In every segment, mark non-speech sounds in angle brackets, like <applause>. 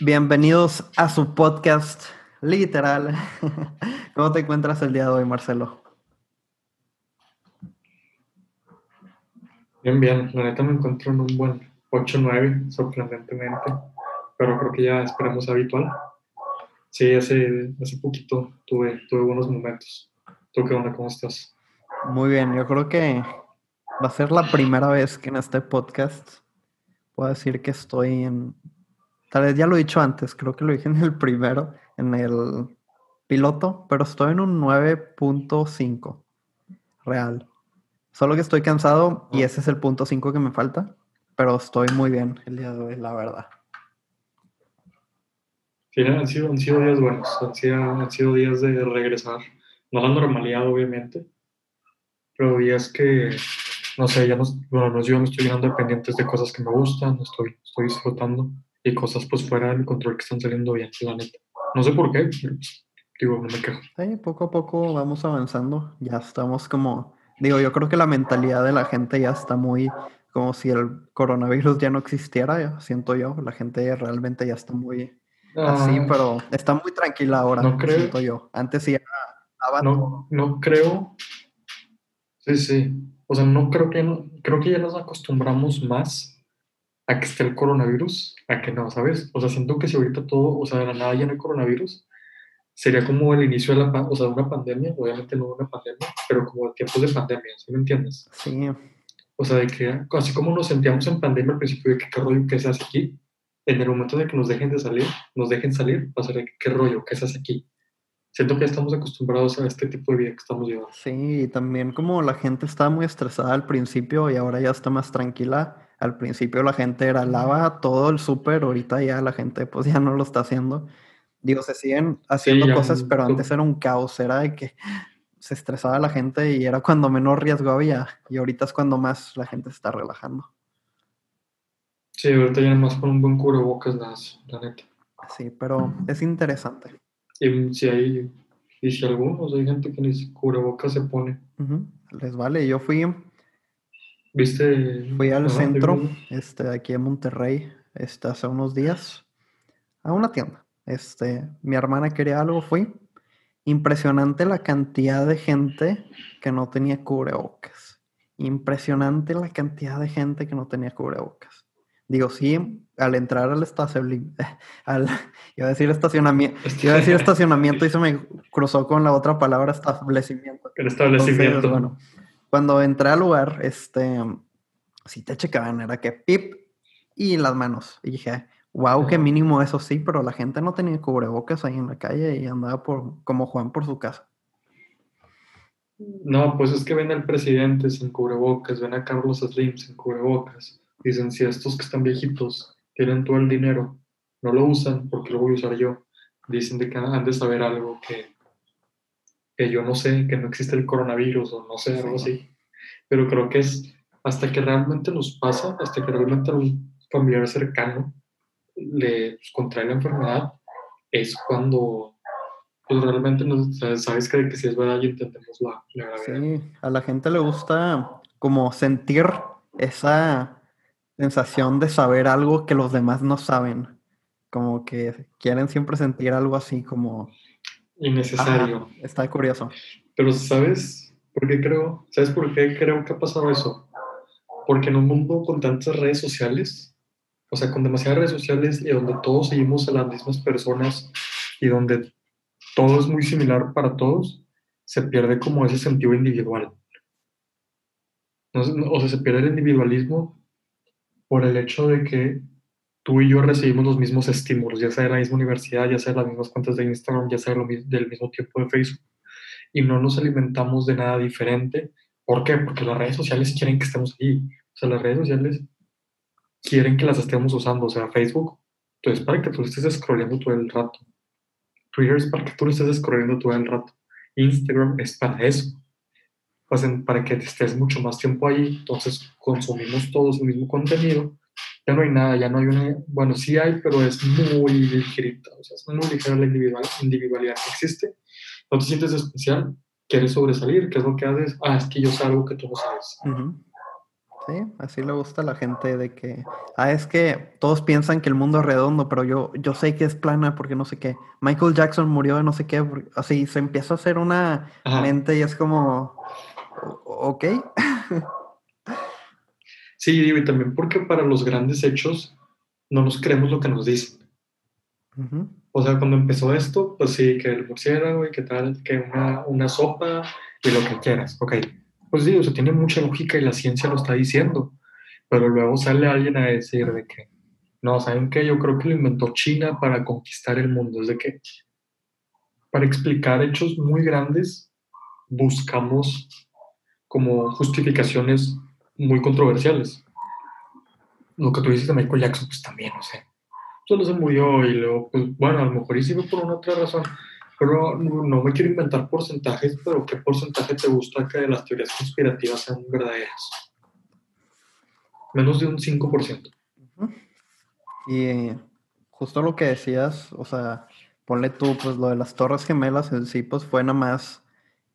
Bienvenidos a su podcast literal. <laughs> ¿Cómo te encuentras el día de hoy, Marcelo? Bien, bien. La neta me encuentro en un buen 8-9, sorprendentemente. Pero creo que ya esperamos habitual. Sí, hace, hace poquito tuve, tuve buenos momentos. ¿Tú qué onda? ¿Cómo estás? Muy bien. Yo creo que va a ser la primera vez que en este podcast puedo decir que estoy en Tal vez ya lo he dicho antes, creo que lo dije en el primero, en el piloto, pero estoy en un 9.5 real. Solo que estoy cansado y ese es el punto 5 que me falta, pero estoy muy bien el día de hoy, la verdad. Sí, han sido, han sido días buenos, han sido, han sido días de regresar, no la normalidad obviamente, pero días que, no sé, ya nos, bueno, yo me estoy llenando de pendientes de cosas que me gustan, estoy, estoy disfrutando y cosas pues fuera del control que están saliendo bien, la neta. No sé por qué, pues, digo, no me quejo. Sí, poco a poco vamos avanzando, ya estamos como, digo, yo creo que la mentalidad de la gente ya está muy como si el coronavirus ya no existiera, siento yo, la gente realmente ya está muy así, ah. pero está muy tranquila ahora, no creo, siento yo. Antes sí estaba no, no creo. Sí, sí. O sea, no creo que creo que ya nos acostumbramos más a que esté el coronavirus, a que no, ¿sabes? O sea, siento que si ahorita todo, o sea, de la nada ya no hay coronavirus, sería como el inicio de la, o sea, una pandemia, obviamente no una pandemia, pero como tiempos de pandemia, ¿sí me entiendes? Sí. O sea, de que así como nos sentíamos en pandemia al principio de que qué rollo que se hace aquí, en el momento de que nos dejen de salir, nos dejen salir, va a ser de qué rollo que se hace aquí. Siento que ya estamos acostumbrados a este tipo de vida que estamos llevando. Sí, y también como la gente estaba muy estresada al principio y ahora ya está más tranquila, al principio la gente era lava todo el súper, ahorita ya la gente pues ya no lo está haciendo. Digo, se siguen haciendo cosas, pero antes era un caos, era de que se estresaba la gente y era cuando menos riesgo había, y ahorita es cuando más la gente se está relajando. Sí, ahorita ya más con un buen cubrebocas, la neta. Sí, pero es interesante. Y si hay, y si algunos, hay gente que ni cubrebocas se pone. Les vale, yo fui ¿Viste? Fui al centro, este, aquí en Monterrey, este, hace unos días, a una tienda. Este, mi hermana quería algo, fui. Impresionante la cantidad de gente que no tenía cubrebocas. Impresionante la cantidad de gente que no tenía cubrebocas. Digo, sí, al entrar al estacionamiento, <laughs> al, iba a decir estacionamiento, iba a decir <laughs> estacionamiento y se me cruzó con la otra palabra establecimiento. El establecimiento. bueno, cuando entré al lugar, este, sí te checaban, era que pip y las manos. Y dije, wow, qué mínimo eso sí, pero la gente no tenía cubrebocas ahí en la calle y andaba por, como Juan por su casa. No, pues es que ven al presidente sin cubrebocas, ven a Carlos Slim sin cubrebocas. Dicen, si estos que están viejitos tienen todo el dinero, no lo usan, porque lo voy a usar yo? Dicen de que han de saber algo que que yo no sé, que no existe el coronavirus o no sé, algo así. Pero creo que es hasta que realmente nos pasa, hasta que realmente un familiar cercano le pues, contrae la enfermedad, es cuando pues, realmente sabes que, que si es verdad y entendemos la, la Sí, a la gente le gusta como sentir esa sensación de saber algo que los demás no saben. Como que quieren siempre sentir algo así como innecesario. está curioso. Pero ¿sabes por qué creo? ¿Sabes por qué creo que ha pasado eso? Porque en un mundo con tantas redes sociales, o sea, con demasiadas redes sociales y donde todos seguimos a las mismas personas y donde todo es muy similar para todos, se pierde como ese sentido individual. o sea, se pierde el individualismo por el hecho de que tú y yo recibimos los mismos estímulos, ya sea de la misma universidad, ya sea de las mismas cuentas de Instagram, ya sea del mismo tiempo de Facebook, y no nos alimentamos de nada diferente. ¿Por qué? Porque las redes sociales quieren que estemos ahí. O sea, las redes sociales quieren que las estemos usando. O sea, Facebook, entonces para que tú estés scrolleando todo el rato. Twitter es para que tú lo estés scrolleando todo el rato. Instagram es para eso. Sea, para que estés mucho más tiempo ahí. Entonces consumimos todos el mismo contenido ya no hay nada, ya no hay una, bueno, sí hay, pero es muy ligerita, o sea, es muy ligera la individual, individualidad que existe. No te sientes especial, quieres sobresalir, ¿qué es lo que haces? Ah, es que yo sé algo que tú no sabes. Sí, así le gusta a la gente de que, ah, es que todos piensan que el mundo es redondo, pero yo, yo sé que es plana porque no sé qué. Michael Jackson murió de no sé qué, así se empieza a hacer una mente y es como, ok. <laughs> sí, y también porque para los grandes hechos no nos creemos lo que nos dicen. O sea, cuando empezó esto, pues sí, que el murciélago y que tal, que una, una sopa y lo que quieras, ok pues sí, o sea, tiene mucha lógica y la ciencia lo está diciendo, pero luego sale alguien a decir de que, no, ¿saben qué? Yo creo que lo inventó China para conquistar el mundo, es de que para explicar hechos muy grandes buscamos como justificaciones muy controversiales. Lo que tú dices de Michael Jackson, pues también, no sé. Solo se murió y luego, pues bueno, a lo mejor hicimos por una otra razón. Pero no, me quiero inventar porcentajes, pero ¿qué porcentaje te gusta que las teorías conspirativas sean verdaderas? Menos de un 5%. Y justo lo que decías, o sea, ponle tú, pues lo de las Torres Gemelas en sí, pues fue nada más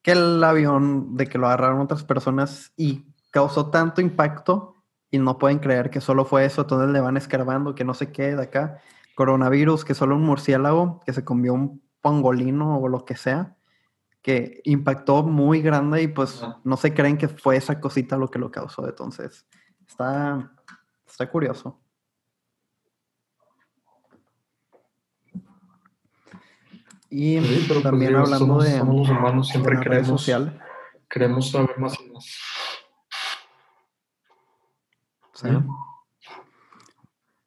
que el avión de que lo agarraron otras personas y causó tanto impacto y no pueden creer que solo fue eso, entonces le van escarbando, que no se quede de acá. Coronavirus, que solo un murciélago que se comió un pangolino o lo que sea, que impactó muy grande y pues no se creen que fue esa cosita lo que lo causó. Entonces, está, está curioso. Y pues, también hablando de, somos humanos, siempre social. queremos saber más y más. Sí.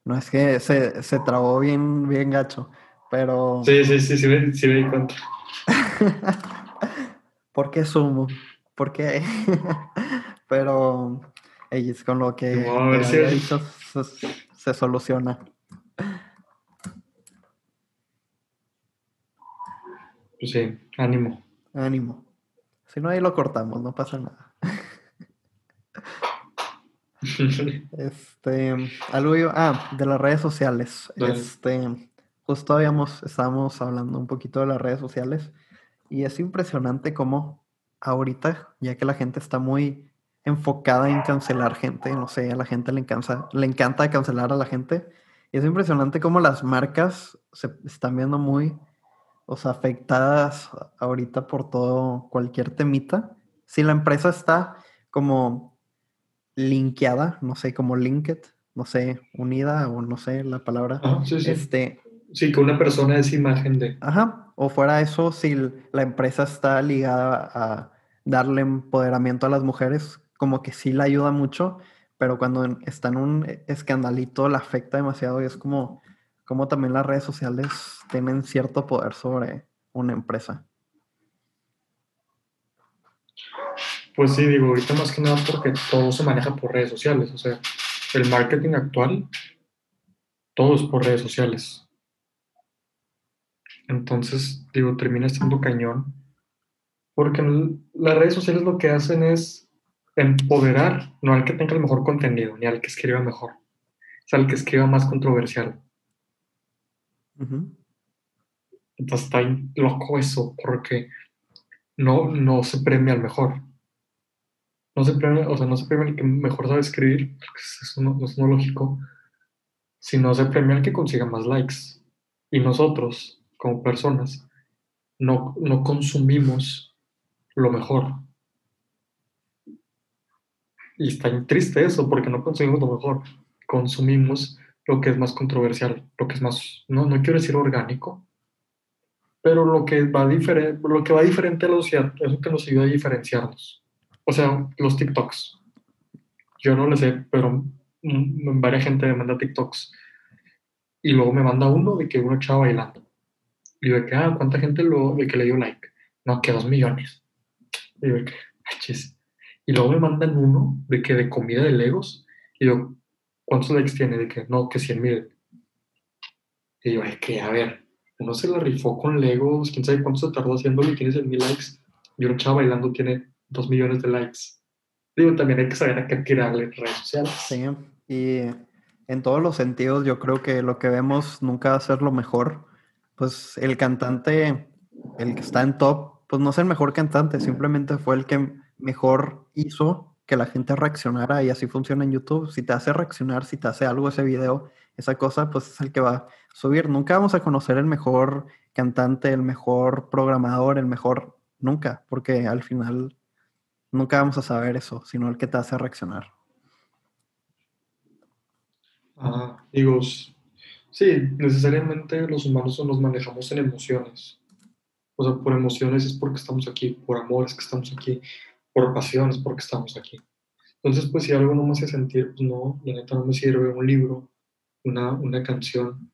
No es que se, se trabó bien, bien gacho. Pero. Sí, sí, sí, sí me, sí me di cuenta. <laughs> ¿Por qué sumo? ¿Por qué? <laughs> Pero ellos con lo que dicho, se, soluciona. Pues sí, ánimo. Ánimo. Si no, ahí lo cortamos, no pasa nada. <laughs> este, algo yo, ah, de las redes sociales. Este, justo habíamos, estábamos hablando un poquito de las redes sociales y es impresionante cómo ahorita, ya que la gente está muy enfocada en cancelar gente, no sé, a la gente le encanta, le encanta cancelar a la gente, y es impresionante cómo las marcas se están viendo muy, o sea, afectadas ahorita por todo, cualquier temita. Si la empresa está como linkeada, no sé, como linked, no sé, unida o no sé la palabra, este Sí, que una persona es imagen de. Ajá. O fuera eso, si la empresa está ligada a darle empoderamiento a las mujeres, como que sí la ayuda mucho, pero cuando está en un escandalito la afecta demasiado y es como, como también las redes sociales tienen cierto poder sobre una empresa. Pues sí, digo, ahorita más que nada porque todo se maneja por redes sociales, o sea, el marketing actual, todo es por redes sociales. Entonces, digo, termina siendo cañón. Porque las redes sociales lo que hacen es empoderar, no al que tenga el mejor contenido, ni al que escriba mejor, es al que escriba más controversial. Entonces está loco eso, porque no, no se premia al mejor. No se premia, o sea, no se premia al que mejor sabe escribir, eso no, es no lógico, sino se premia al que consiga más likes. Y nosotros, como personas, no, no consumimos lo mejor. Y está triste eso, porque no consumimos lo mejor. Consumimos lo que es más controversial, lo que es más, no, no quiero decir orgánico, pero lo que va, diferente, lo que va diferente a la sociedad es lo que nos ayuda a diferenciarnos. O sea, los TikToks. Yo no lo sé, pero varias gente me manda TikToks y luego me manda uno de que una chava bailando. Y de que, ah, ¿cuánta gente lo, de que le dio like? No, que dos millones. Y de que, Y luego me mandan uno de que de comida de Legos. Y yo, ¿cuántos likes tiene? De que, no, que 100 mil. Y yo, es que, a ver, uno se la rifó con Legos, quién sabe cuánto se tardó haciéndolo y tiene 100 mil likes. Y un chavo bailando tiene 2 millones de likes. Digo, también hay que saber a qué tirarle redes sociales. Sí, y en todos los sentidos yo creo que lo que vemos nunca va a ser lo mejor pues el cantante, el que está en top, pues no es el mejor cantante, simplemente fue el que mejor hizo que la gente reaccionara y así funciona en YouTube. Si te hace reaccionar, si te hace algo ese video, esa cosa, pues es el que va a subir. Nunca vamos a conocer el mejor cantante, el mejor programador, el mejor, nunca, porque al final nunca vamos a saber eso, sino el que te hace reaccionar. Ah, digo, sí, necesariamente los humanos nos manejamos en emociones. O sea, por emociones es porque estamos aquí, por amor es que estamos aquí, por pasión es porque estamos aquí. Entonces, pues si algo no me hace sentir, pues no, la neta no me sirve un libro, una, una canción.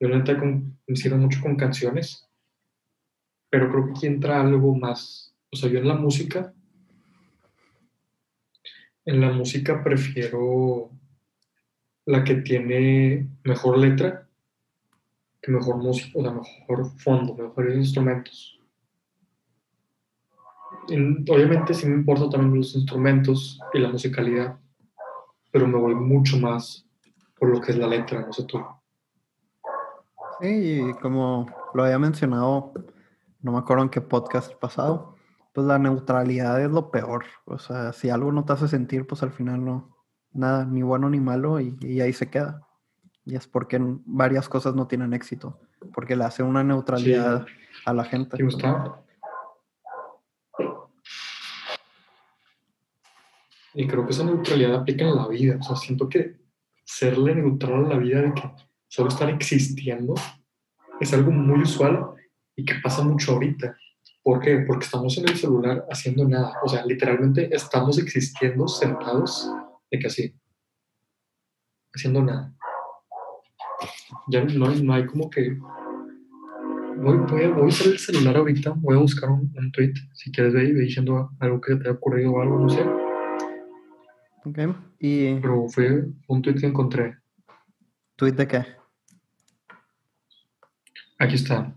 Yo la neta me sirve mucho con canciones, pero creo que aquí entra algo más. O sea, yo en la música, en la música prefiero la que tiene mejor letra que mejor música, o sea, mejor fondo, mejores instrumentos. obviamente sí me importan también los instrumentos y la musicalidad, pero me voy mucho más por lo que es la letra, no sé tú. Sí, y como lo había mencionado, no me acuerdo en qué podcast pasado, pues la neutralidad es lo peor. O sea, si algo no te hace sentir, pues al final no, nada, ni bueno ni malo, y, ahí se queda. Y es porque varias cosas no tienen éxito, porque le hace una neutralidad a la gente. ¿Te gusta? Y creo que esa neutralidad aplica en la vida. O sea, siento que serle neutral a la vida de que solo estar existiendo es algo muy usual y que pasa mucho ahorita. ¿Por qué? Porque estamos en el celular haciendo nada. O sea, literalmente estamos existiendo sentados de que así, haciendo nada. Ya no hay, no hay como que... Voy, voy, a, usar el celular ahorita, voy a buscar un, tweet, si quieres ver, diciendo algo que te haya ocurrido o algo, no sé. Ok, y... Pero fue un tweet que encontré. ¿Tweet de qué? Aquí está.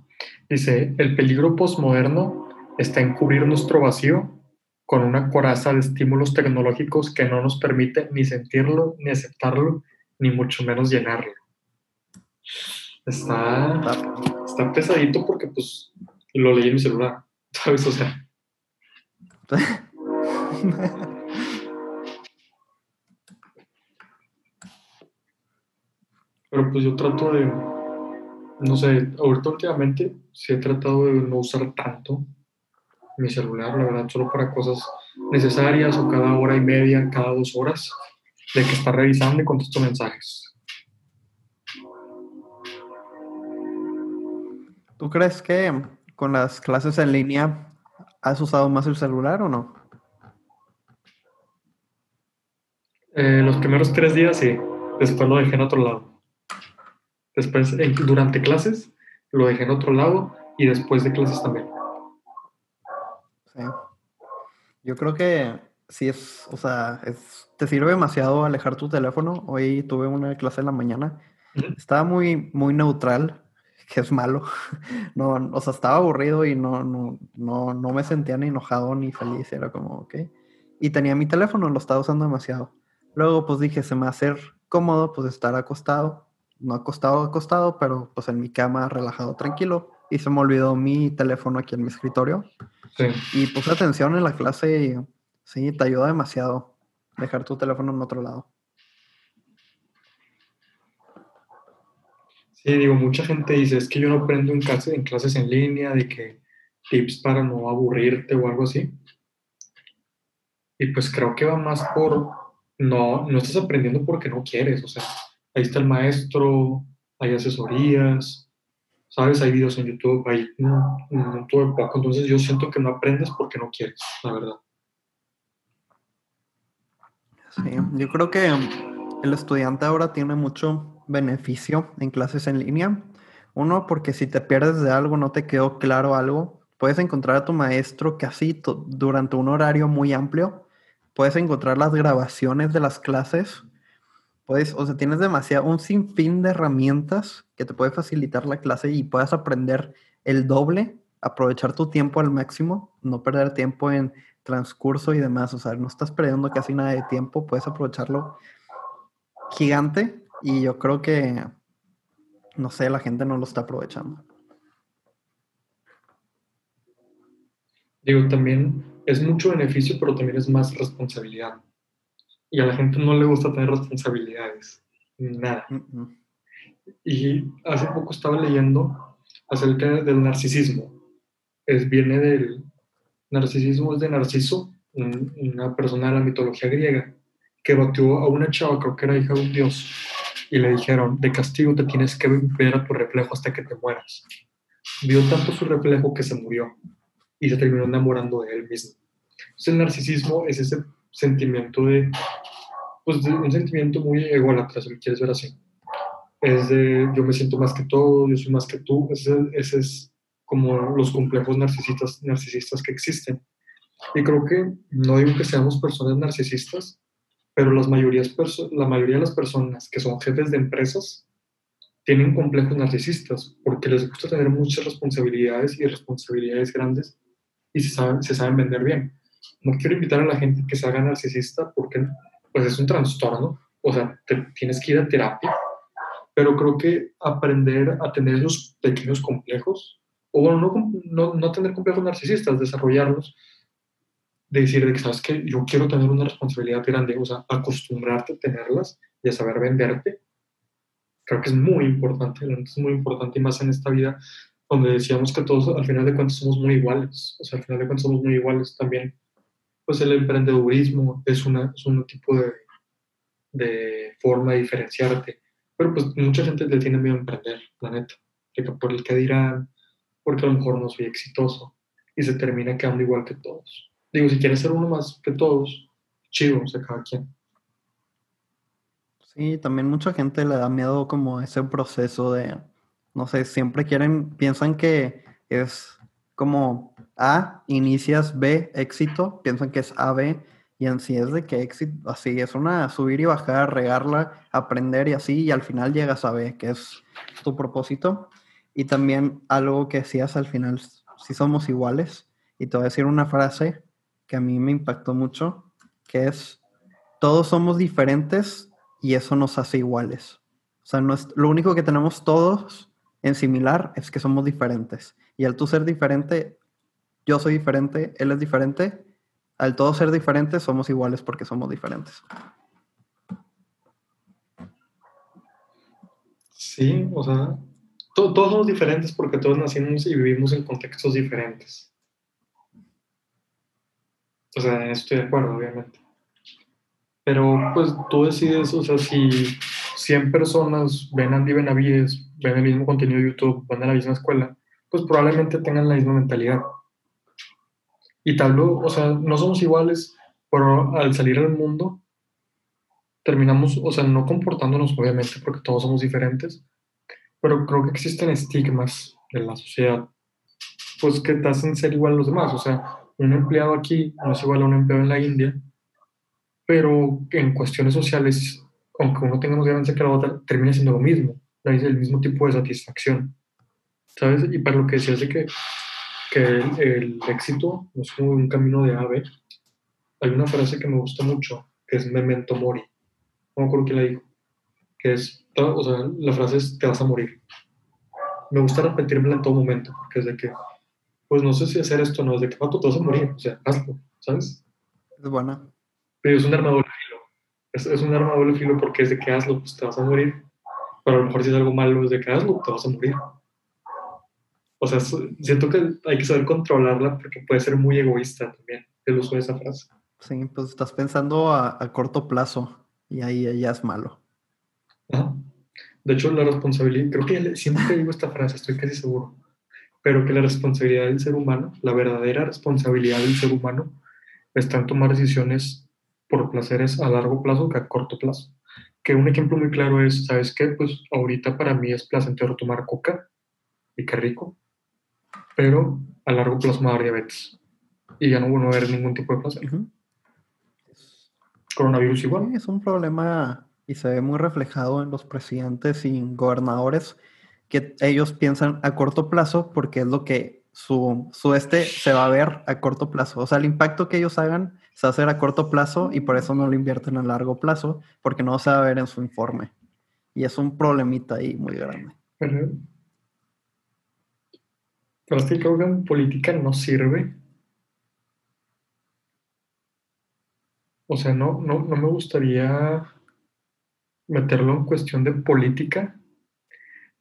Dice, el peligro postmoderno está en cubrir nuestro vacío con una coraza de estímulos tecnológicos que no nos permite ni sentirlo, ni aceptarlo, ni mucho menos llenarlo. Está, está pesadito porque pues lo leí en mi celular, <laughs> ¿sabes? O sea. <laughs> Pero pues yo trato de, no sé, ahorita últimamente sí he tratado de no usar tanto mi celular, la verdad, solo para cosas necesarias o cada hora y media, cada dos horas, de que está revisando y contesto mensajes. ¿Tú crees que con las clases en línea has usado más el celular o no? Eh, los primeros tres días sí, después lo dejé en otro lado. Después, durante clases, lo dejé en otro lado y después de clases también. Sí. Yo creo que sí es, o sea, es, te sirve demasiado alejar tu teléfono. Hoy tuve una clase en la mañana. Estaba muy, muy neutral, que es malo. <laughs> No, o sea, estaba aburrido y no, no, no, no me sentía ni enojado ni feliz. Era como, ok. Y tenía mi teléfono, lo estaba usando demasiado. Luego, pues dije, se me va a hacer cómodo, pues estar acostado no acostado, acostado, pero pues en mi cama, relajado, tranquilo. Y se me olvidó mi teléfono aquí en mi escritorio. Sí. Y puse atención en la clase y sí, te ayuda demasiado dejar tu teléfono en otro lado. Sí, digo, mucha gente dice, es que yo no aprendo en, clase, en clases en línea, de que tips para no aburrirte o algo así. Y pues creo que va más por, no, no estás aprendiendo porque no quieres, o sea, ahí está el maestro, hay asesorías, ¿sabes? Hay videos en YouTube, hay un, todo poco. Entonces yo siento que no aprendes porque no quieres, la verdad. Sí, yo creo que el estudiante ahora tiene mucho beneficio en clases en línea. Uno, porque si te pierdes de algo, no te quedó claro algo, puedes encontrar a tu maestro casi durante un horario muy amplio. Puedes encontrar las grabaciones de las clases Puedes, o sea, tienes demasiado, un sinfín de herramientas que te puede facilitar la clase y puedas aprender el doble, aprovechar tu tiempo al máximo, no perder tiempo en transcurso y demás. O sea, no estás perdiendo casi nada de tiempo, puedes aprovecharlo gigante y yo creo que, no sé, la gente no lo está aprovechando. Digo, también es mucho beneficio, pero también es más responsabilidad. Y a la gente no le gusta tener responsabilidades, nada. Y hace poco estaba leyendo acerca del narcisismo. Es, viene del narcisismo, es de Narciso, una persona de la mitología griega, que batió a una chava, creo que era hija de un dios, y le dijeron, de castigo te tienes que ver a tu reflejo hasta que te mueras. Vio tanto su reflejo que se murió y se terminó enamorando de él mismo. Entonces el narcisismo es ese sentimiento de, pues un sentimiento muy ególatra, si lo quieres ver así. Es de yo me siento más que todo, yo soy más que tú. Ese, ese es como los complejos narcisistas, narcisistas que existen. Y creo que no digo que seamos personas narcisistas, pero las mayorías la mayoría de las personas que son jefes de empresas tienen complejos narcisistas porque les gusta tener muchas responsabilidades y responsabilidades grandes y se saben, se saben vender bien. No quiero invitar a la gente que se haga narcisista porque pues es un trastorno, o sea, te, tienes que ir a terapia, pero creo que aprender a tener esos pequeños complejos, o bueno, no, no, no tener complejos narcisistas, desarrollarlos, de decir, que, sabes que yo quiero tener una responsabilidad grande, o sea, acostumbrarte a tenerlas y a saber venderte, creo que es muy importante, es muy importante y más en esta vida donde decíamos que todos al final de cuentas somos muy iguales, o sea, al final de cuentas somos muy iguales también, pues el emprendedurismo es, una, es un tipo de, de forma de diferenciarte, pero pues mucha gente le tiene miedo a emprender, la neta, por el que dirán, porque a lo mejor no soy exitoso y se termina quedando igual que todos. Digo, si quieres ser uno más que todos, chido, o sea, cada quien. Sí, también mucha gente le da miedo como ese proceso de, no sé, siempre quieren, piensan que es como A, inicias B, éxito, piensan que es A, B, y en es de que éxito, así es una subir y bajar, regarla, aprender y así, y al final llegas a B, que es tu propósito. Y también algo que decías al final, si somos iguales, y te voy a decir una frase que a mí me impactó mucho, que es, todos somos diferentes y eso nos hace iguales. O sea, no es, lo único que tenemos todos en similar es que somos diferentes. Y al tú ser diferente, yo soy diferente, él es diferente, al todos ser diferentes somos iguales porque somos diferentes. Sí, o sea, todos somos diferentes porque todos nacimos y vivimos en contextos diferentes. O sea, estoy de acuerdo, obviamente. Pero pues tú decides, o sea, si 100 personas ven Andy Benavides, ven el mismo contenido de YouTube, van a la misma escuela, pues probablemente tengan la misma mentalidad. Y tal vez, o sea, no somos iguales, pero al salir al mundo terminamos, o sea, no comportándonos obviamente porque todos somos diferentes, pero creo que existen estigmas en la sociedad, pues que te hacen ser igual a los demás. O sea, un empleado aquí no es igual a un empleado en la India, pero en cuestiones sociales, aunque uno tenga más ganancia que la otra, termina siendo lo mismo, el mismo tipo de satisfacción, ¿sabes? Y para lo que decías de que, que el, éxito no es como un camino de ave, hay una frase que me gusta mucho, que es memento mori, no me acuerdo quién la dijo, que es, o sea, la frase es te vas a morir. Me gusta repetírmela en todo momento, porque es de que pues no sé si hacer esto no, es de que pato te vas a morir, o sea, hazlo, ¿sabes? Es buena. Pero es un arma doble filo. Es, es un arma doble filo porque es de que hazlo, pues te vas a morir. Pero a lo mejor si es algo malo, es de que hazlo, te vas a morir. O sea, siento que hay que saber controlarla porque puede ser muy egoísta también el uso de esa frase. Sí, pues estás pensando a, a corto plazo y ahí ya es malo. Ajá. De hecho, la responsabilidad, creo que siempre digo esta frase, estoy casi seguro pero que la responsabilidad del ser humano, la verdadera responsabilidad del ser humano, está en tomar decisiones por placeres a largo plazo que a corto plazo. Que un ejemplo muy claro es, ¿sabes qué? Pues ahorita para mí es placentero tomar coca, y qué rico, pero a largo plazo me va a dar diabetes. Y ya no voy a haber ningún tipo de placer. Coronavirus igual. es un problema y se ve muy reflejado en los presidentes y gobernadores que ellos piensan a corto plazo porque es lo que su, su este se va a ver a corto plazo. O sea, el impacto que ellos hagan se va a hacer a corto plazo y por eso no lo invierten a largo plazo porque no se va a ver en su informe. Y es un problemita ahí muy grande. Pero, pero es que creo que en política no sirve o sea, no, no, no me gustaría meterlo en cuestión de política,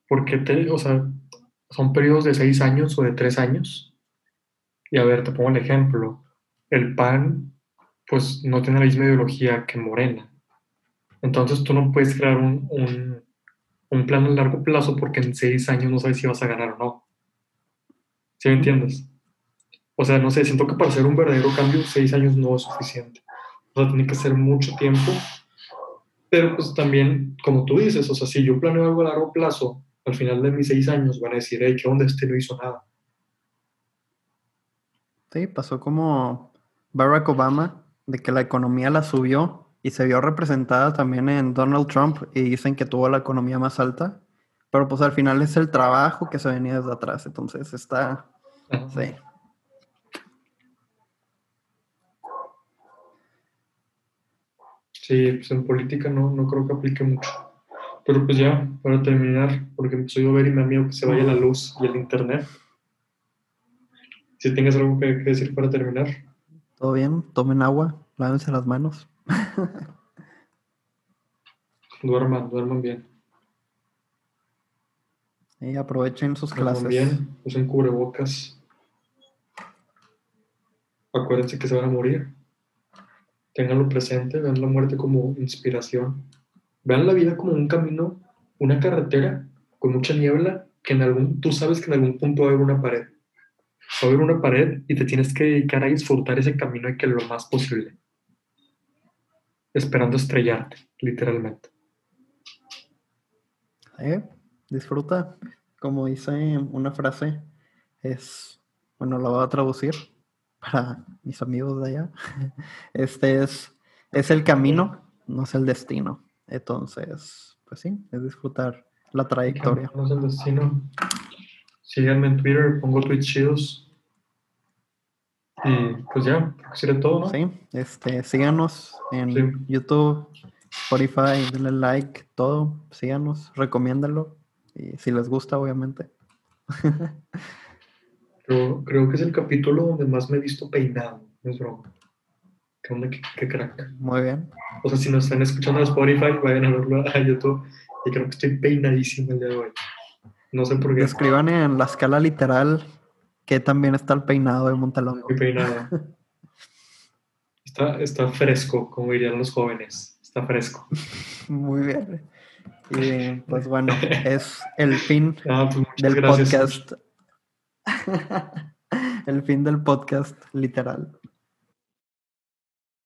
porque te, o sea, son periodos de seis años o de tres años. Y a ver, te pongo el ejemplo. El PAN, pues no tiene la misma ideología que Morena. Entonces tú no puedes crear un, un, plan a largo plazo porque en seis años no sabes si vas a ganar o no. ¿Sí me entiendes? O sea, no sé, siento que para hacer un verdadero cambio, seis años no es suficiente. O sea, tiene que ser mucho tiempo. Pero pues también, como tú dices, o sea, si yo planeo algo a largo plazo, al final de mis seis años van a decir, hey, ¿qué onda? Este no hizo nada. Sí, pasó como Barack Obama, de que la economía la subió y se vio representada también en Donald Trump y dicen que tuvo la economía más alta, pero pues al final es el trabajo que se venía desde atrás, entonces está... Sí. Sí, pues en política no, no creo que aplique mucho. Pero pues ya, para terminar, porque empezó a llover y me da miedo que se vaya la luz y el internet. Si tengas algo que decir para terminar. Todo bien, tomen agua, lávense las manos. <laughs> duerman, duerman bien. Y aprovechen sus duerman clases. bien, usen cubrebocas. Acuérdense que se van a morir. Ténganlo presente, vean la muerte como inspiración. Vean la vida como un camino, una carretera con mucha niebla, que en algún, tú sabes que en algún punto va a haber una pared. Haber una pared y te tienes que dedicar a disfrutar ese camino y que lo más posible. Esperando estrellarte, literalmente. ¿Eh? Disfruta. Como dice una frase, es, bueno, la voy a traducir para mis amigos de allá. <laughs> Este es, es el camino, no es el destino. Entonces, pues sí, es disfrutar la trayectoria. No es el destino. Síganme en Twitter, pongo tweets chidos. Y pues ya, sería todo, ¿no? Sí, este, síganos en Sí. YouTube, Spotify, denle like, todo, síganos, recomiéndalo. Y si les gusta, obviamente. <laughs> Creo, creo que es el capítulo donde más me he visto peinado, no es broma. ¿Qué onda? ¿Qué, qué crack? Muy bien. O sea, si nos están escuchando en Spotify, vayan a verlo a YouTube. Y creo que estoy peinadísimo el día de hoy. No sé por qué. Escriban en la escala literal que también está el peinado de Montalongo. Estoy peinado. <laughs> Está, está fresco, como dirían los jóvenes. Está fresco. Muy bien. Y pues bueno, es el fin <laughs> Ah, pues del gracias. podcast. <laughs> el fin del podcast, literal.